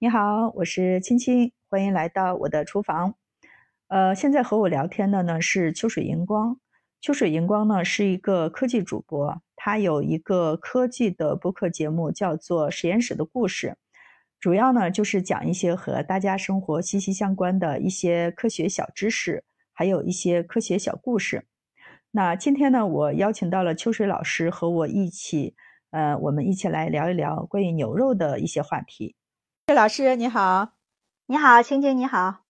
你好，我是青青，欢迎来到我的厨房。呃，现在和我聊天的呢是秋水荧光。秋水荧光呢是一个科技主播，他有一个科技的播客节目，叫做《实验室的故事》，主要呢就是讲一些和大家生活息息相关的一些科学小知识，还有一些科学小故事。那今天呢，我邀请到了秋水老师和我一起，呃，我们一起来聊一聊关于牛肉的一些话题。谢老师你好，你好，青青你好，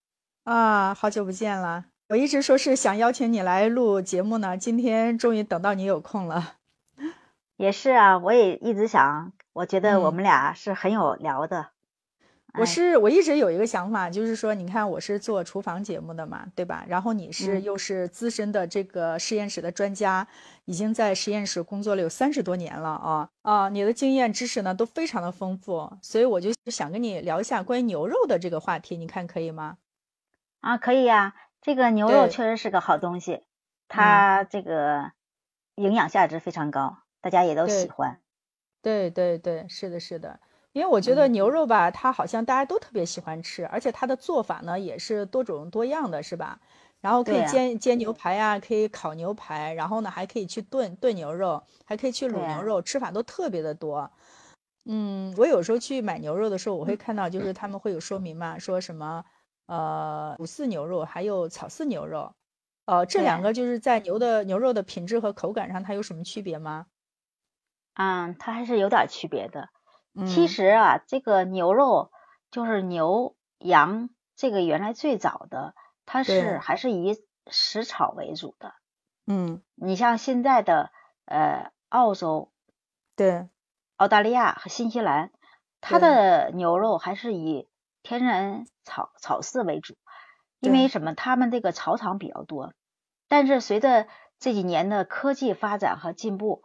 啊，好久不见了。我一直说是想邀请你来录节目呢，今天终于等到你有空了。也是啊，我也一直想，我觉得我们俩是很有聊的。我是我一直有一个想法，就是说，你看我是做厨房节目的嘛，对吧？然后你是又是资深的这个实验室的专家，已经在实验室工作了有三十多年了啊啊！你的经验知识呢都非常的丰富，所以我就想跟你聊一下关于牛肉的这个话题，你看可以吗？啊，可以呀，这个牛肉确实是个好东西，它这个营养价值非常高，大家也都喜欢。对对对，是的，是的。因为我觉得牛肉吧，它好像大家都特别喜欢吃，而且它的做法呢也是多种多样的，是吧？然后可以煎煎牛排呀，可以烤牛排，然后呢还可以去炖炖牛肉，还可以去卤牛肉，吃法都特别的多。嗯，我有时候去买牛肉的时候，我会看到就是他们会有说明嘛，说什么呃五四牛肉还有草饲牛肉，呃这两个就是在牛的牛肉的品质和口感上它有什么区别吗？嗯，它还是有点区别的。其实啊，这个牛肉就是牛羊，这个原来最早的它是还是以食草为主的。嗯，你像现在的呃澳洲、对澳大利亚和新西兰，它的牛肉还是以天然草草饲为主，因为什么？他们这个草场比较多。但是随着这几年的科技发展和进步，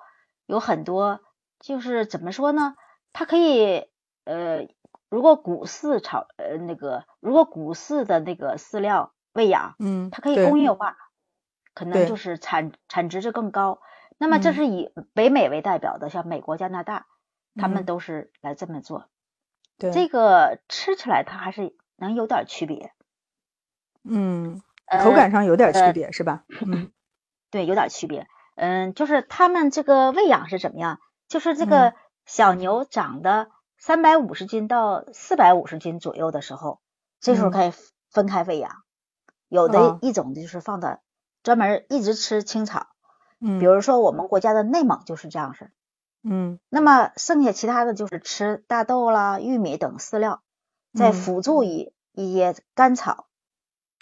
有很多就是怎么说呢？它可以，呃，如果谷饲草，呃，那个如果谷饲的那个饲料喂养，嗯，它可以工业化，可能就是产产值就更高。那么这是以北美为代表的，像美国、加拿大，他们都是来这么做。对，这个吃起来它还是能有点区别。嗯，口感上有点区别是吧？嗯，对，有点区别。嗯，就是他们这个喂养是怎么样？就是这个。小牛长得三百五十斤到四百五十斤左右的时候，这时候可以分开喂养。有的一种就是放的专门一直吃青草，嗯，比如说我们国家的内蒙就是这样式，嗯。那么剩下其他的就是吃大豆啦、玉米等饲料，再辅助一一些干草。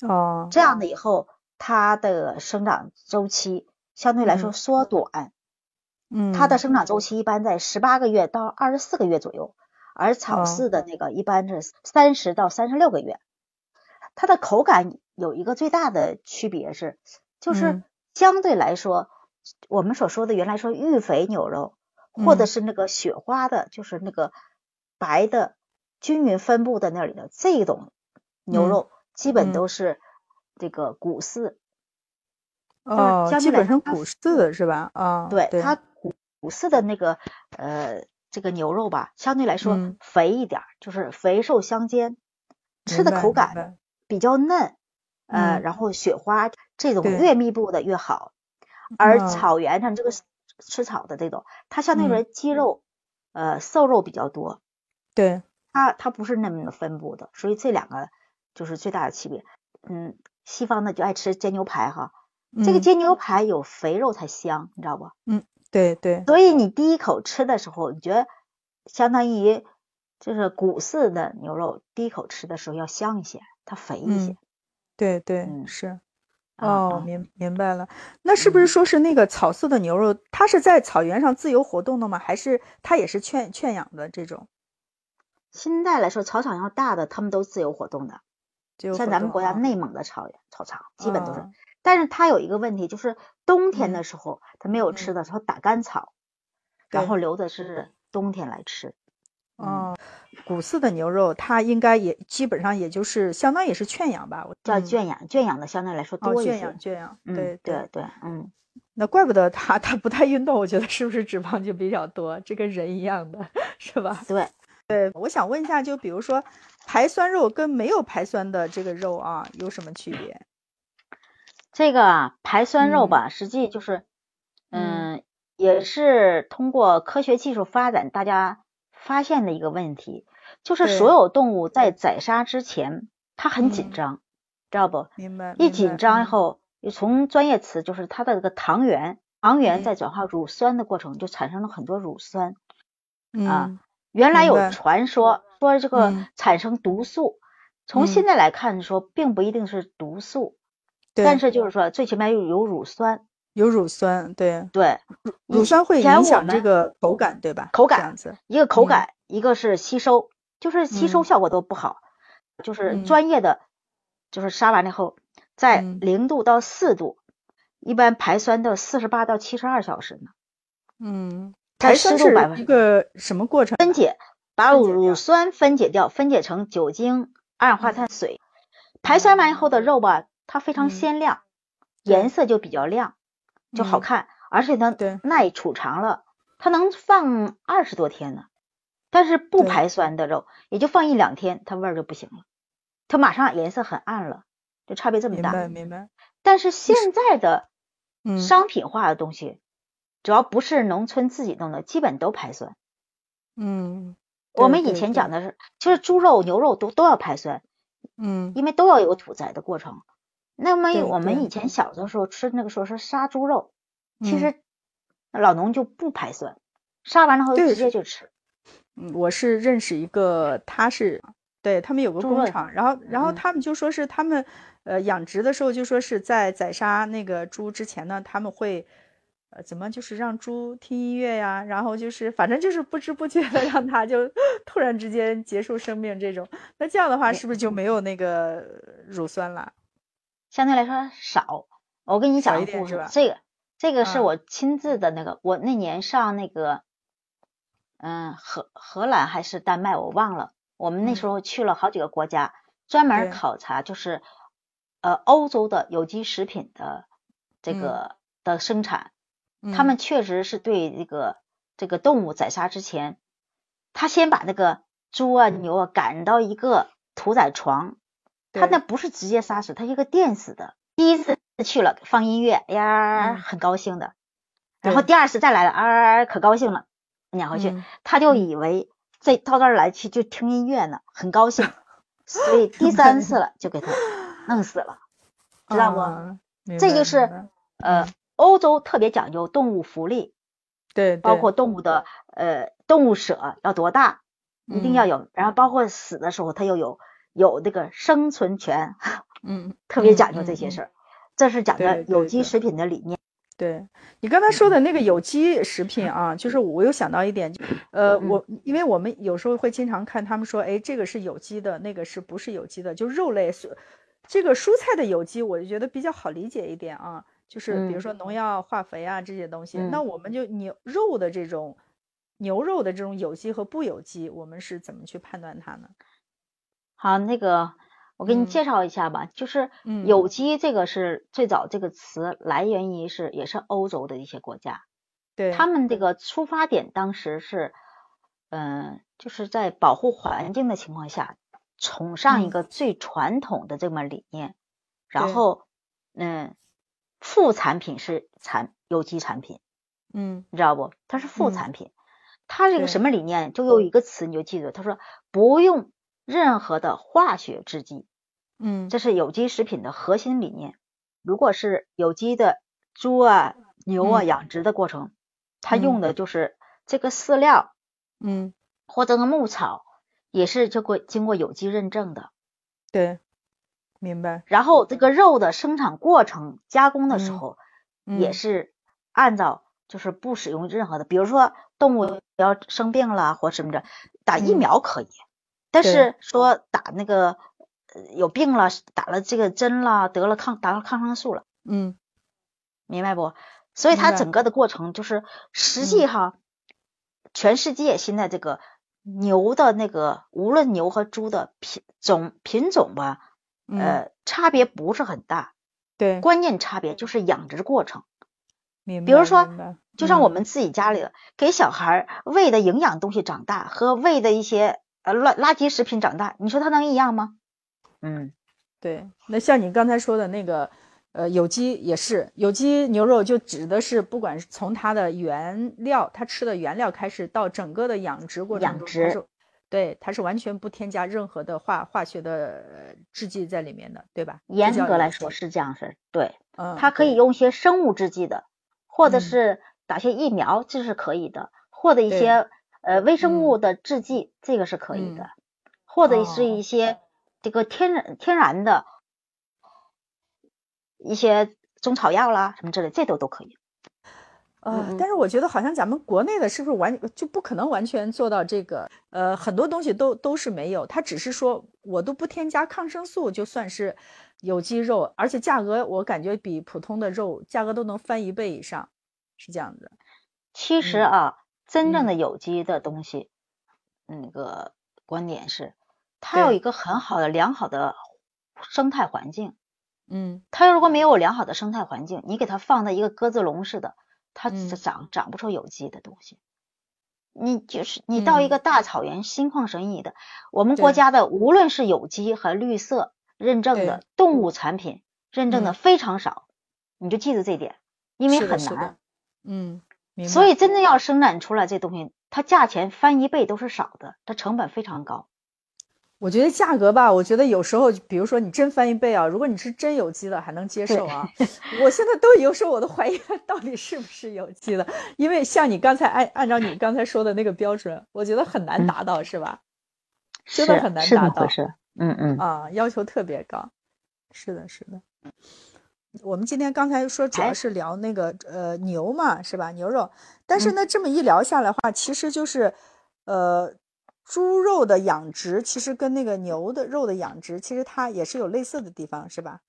哦。这样的以后，它的生长周期相对来说缩短。嗯，它的生长周期一般在十八个月到二十四个月左右，而草饲的那个一般是三十到三十六个月。它的口感有一个最大的区别是，就是相对来说，我们所说的原来说育肥牛肉，或者是那个雪花的，就是那个白的均匀分布的那里的这种牛肉，基本都是这个谷饲。哦，基本上谷饲的是吧？啊，对它。谷饲的那个呃，这个牛肉吧，相对来说肥一点，就是肥瘦相间，吃的口感比较嫩，呃，然后雪花这种越密布的越好。而草原上这个吃草的这种，它相对来说。肌肉呃瘦肉比较多，对，它它不是那么的分布的，所以这两个就是最大的区别。嗯，西方的就爱吃煎牛排哈，这个。煎牛排有肥肉才香，你知道不？嗯。对对，所以你第一口吃的时候，你觉得相当于就是谷饲的牛肉，第一口吃的时候要香一些，它肥一些。对对是，哦，明明白了。那是不是说是那个草饲的牛肉，它是在草原上自由活动的吗？还是它也是圈圈养的这种？现在来说，草场要大的，他们都自由活动的，像咱们国家内蒙的草原草场，基本都是。但是它有一个问题，就是冬天的时候他没有吃的时候打干草，然后留的是冬天来吃。哦，谷饲的牛肉它应该也基本上也就是相当也是圈养吧，叫圈养，圈养的相对来说多一些。圈养，圈养，对对对，嗯，那怪不得它它不太运动，我觉得是不是脂肪就比较多，这跟人一样的，是吧？对，对，我想问一下，就比如说排酸肉跟没有排酸的这个肉啊，有什么区别？这个啊，排酸肉吧，实际就是，嗯，也是通过科学技术发展，大家发现的一个问题，就是所有动物在宰杀之前，它很紧张，知道不？明白。一紧张以后，从专业词就是它的这个糖原，糖原在转化乳酸的过程就产生了很多乳酸。啊，原来有传说说这个产生毒素，从现在来看说并不一定是毒素，但是就是说最起码有有乳酸，有乳酸，对对，乳酸会影响这个口感，对吧？口感，一个口感，一个是吸收，就是吸收效果都不好，就是专业的，就是杀完了以后，在零度到四度，一般排酸到四十八到七十二小时呢，嗯。排酸是一个什么过程？分解，把乳酸分解掉，分解成酒精、二氧化碳、水。排酸完以后的肉吧，它非常鲜亮，颜色就比较亮，就好看，而且呢耐储藏了，它能放二十多天呢。但是不排酸的肉，也就放一两天，它味儿就不行了，它马上颜色很暗了，就差别这么大。明白，明白。但是现在的商品化的东西。主要不是农村自己弄的，基本都排酸。嗯，我们以前讲的是，其实猪肉、牛肉都都要排酸。嗯，因为都要有屠宰的过程。那么我们以前小的时候吃那个时候是杀猪肉，其实老农就不排酸，杀完了后直接就吃。嗯，我是认识一个，他是对他们有个工厂，然后然后他们就说是他们呃养殖的时候就说是在宰杀那个猪之前呢，他们会。呃，怎么就是让猪听音乐呀？然后就是反正就是不知不觉的让它就 突然之间结束生命这种。那这样的话是不是就没有那个乳酸了？相对来说少。我跟你讲个故事，这个这个是我亲自的那个，我那年上那个，嗯，荷荷兰还是丹麦我忘了。我们那时候去了好几个国家，专门考察就是呃欧洲的有机食品的这个的生产。他们确实是对这个这个动物宰杀之前，他先把那个猪啊牛啊赶到一个屠宰床，他那不是直接杀死，他一个电死的。第一次去了放音乐，哎呀很高兴的，然后第二次再来了，啊可高兴了，撵回去，他就以为这到这儿来去就听音乐呢，很高兴，所以 第三次了就给他弄死了，知道不？这就是呃。欧洲特别讲究动物福利，对，包括动物的呃动物舍要多大，一定要有，然后包括死的时候它又有有这个生存权，嗯，特别讲究这些事儿，这是讲的有机食品的理念。对你刚才说的那个有机食品啊，就是我又想到一点，呃，我因为我们有时候会经常看他们说，哎，这个是有机的，那个是不是有机的？就肉类是这个蔬菜的有机，我就觉得比较好理解一点啊。就是比如说农药、化肥啊这些东西，那我们就牛肉的这种牛肉的这种有机和不有机，我们是怎么去判断它呢？好，那个我给你介绍一下吧，就是有机这个是最早这个词来源于是也是欧洲的一些国家，对他们这个出发点当时是，嗯，就是在保护环境的情况下，崇尚一个最传统的这么理念，然后嗯。副产品是产有机产品，嗯，你知道不？它是副产品，它是一个什么理念？就有一个词你就记住，他说不用任何的化学制剂，嗯，这是有机食品的核心理念。如果是有机的猪啊、牛啊养殖的过程，它用的就是这个饲料，嗯，或者个牧草，也是经过经过有机认证的，对。明白。然后这个肉的生产过程加工的时候，也是按照就是不使用任何的，比如说动物要生病了或什么的，打疫苗可以，但是说打那个有病了，打了这个针了，得了抗打了抗生素了，嗯，明白不？所以它整个的过程就是实际哈，全世界现在这个牛的那个无论牛和猪的品种品种吧。呃，差别不是很大，对，关键差别就是养殖过程。比如说就像我嗯们自己家里的，给小孩喂的营养东西长大和喂的一些呃乱垃圾食品长大，你说它能一样吗？嗯，对，那像你刚才说的那个，呃，有机也是，有机牛肉就指的是不管是从它的原料，它吃的原料开始，到整个的养殖过程中，养殖，对，它是完全不添加任何的化化学的呃制剂在里面的，对吧？严格来说是这样式，对，嗯，它可以用一些生物制剂的，或者嗯是打些疫苗，这是可以的，或者一对些呃微嗯生物的制剂，这个是可以嗯的，或者是哦一些这个天然天然的一些中草药啦什么之类，这都都可以。啊、嗯嗯但是我觉得好像咱们国内的是不是完就不可能完全做到这个？呃，很多东西都都是没有，它只是说我都不添加抗生素，就算是有机肉，而且价格我感觉比普通的肉价格都能翻一倍以上，是这样子。其实嗯啊，真正嗯的有机的东西，那个观点是，它有一个很好的良好的生态环境。嗯它如果没有良好的生态环境，你给它放在一个鸽子笼似的，它嗯长长不出有机的东西。你就是你到一个大草原，心旷神怡的，我们国家的无论是有机和绿色认证的动物产品认证的嗯非常少，你就记住这点，因为很难。嗯。所以真正要生产出来这东西，它价钱翻一倍都是少的，它成本非常高。我觉得价格吧，我觉得有时候，比如说你真翻一倍啊，如果你是真有机的，还能接受啊。我现在都有时候我都怀疑它到底是不是有机的，因为像你刚才按按照你刚才说的那个标准，我觉得很难嗯达到，是吧？真的很难达到那回事。嗯嗯，啊，要求特别高。是的，是的。我们今天刚才说主要哎是聊那个呃牛嘛，是吧？牛肉，但是嗯呢，这么一聊下来的话，其实就是呃猪肉的养殖，其实跟那个牛的肉的养殖，其实它也是有类似的地方，是吧？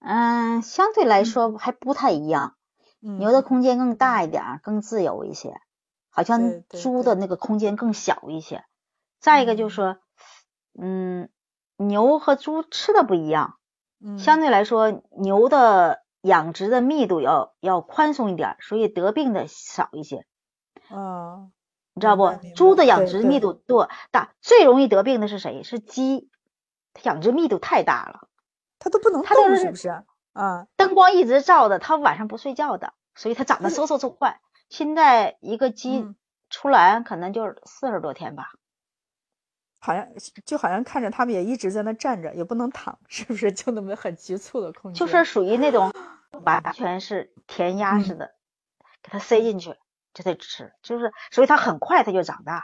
嗯，相对来嗯说还不太一样。嗯，牛的空间更大一点儿，更自由一些，好像猪的那个空间更小一些。再一个就是说，嗯，牛和猪吃的不一样，嗯相对来说，牛的养殖的密度要要宽松一点，所以得病的少一些，啊，你知道？不猪的养殖密度多大，最容易得病的是谁？是鸡，它养殖密度太大了，它都不能动，是是不是？啊，灯光一直照的，它晚上不睡觉的，所以它长得嗖嗖嗖快。现在一个鸡嗯出栏可能就是四十多天吧，好像就好像看着他们也一直在那站着，也不能躺，是不是？就那么很急促的空间。就是属于那种完全是填鸭嗯似的，给它塞进去就得吃，就是所以它很快它就长大，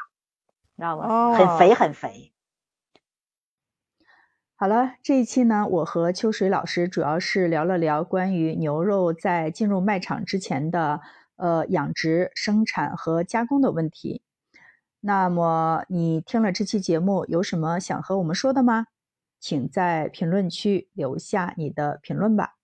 你知道吗？很肥哦很肥。好了，这一期呢，我和秋水老师主要是聊了聊关于牛肉在进入卖场之前的呃养殖、生产和加工的问题。那么你听了这期节目，有什么想和我们说的吗？请在评论区留下你的评论吧。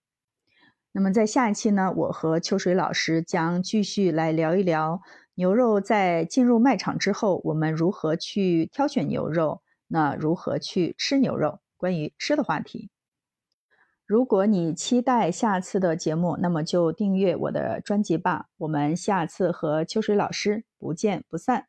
那么在下一期呢，我和秋水老师将继续来聊一聊牛肉在进入卖场之后，我们如何去挑选牛肉，那如何去吃牛肉？关于吃的话题。如果你期待下次的节目，那么就订阅我的专辑吧。我们下次和秋水老师不见不散。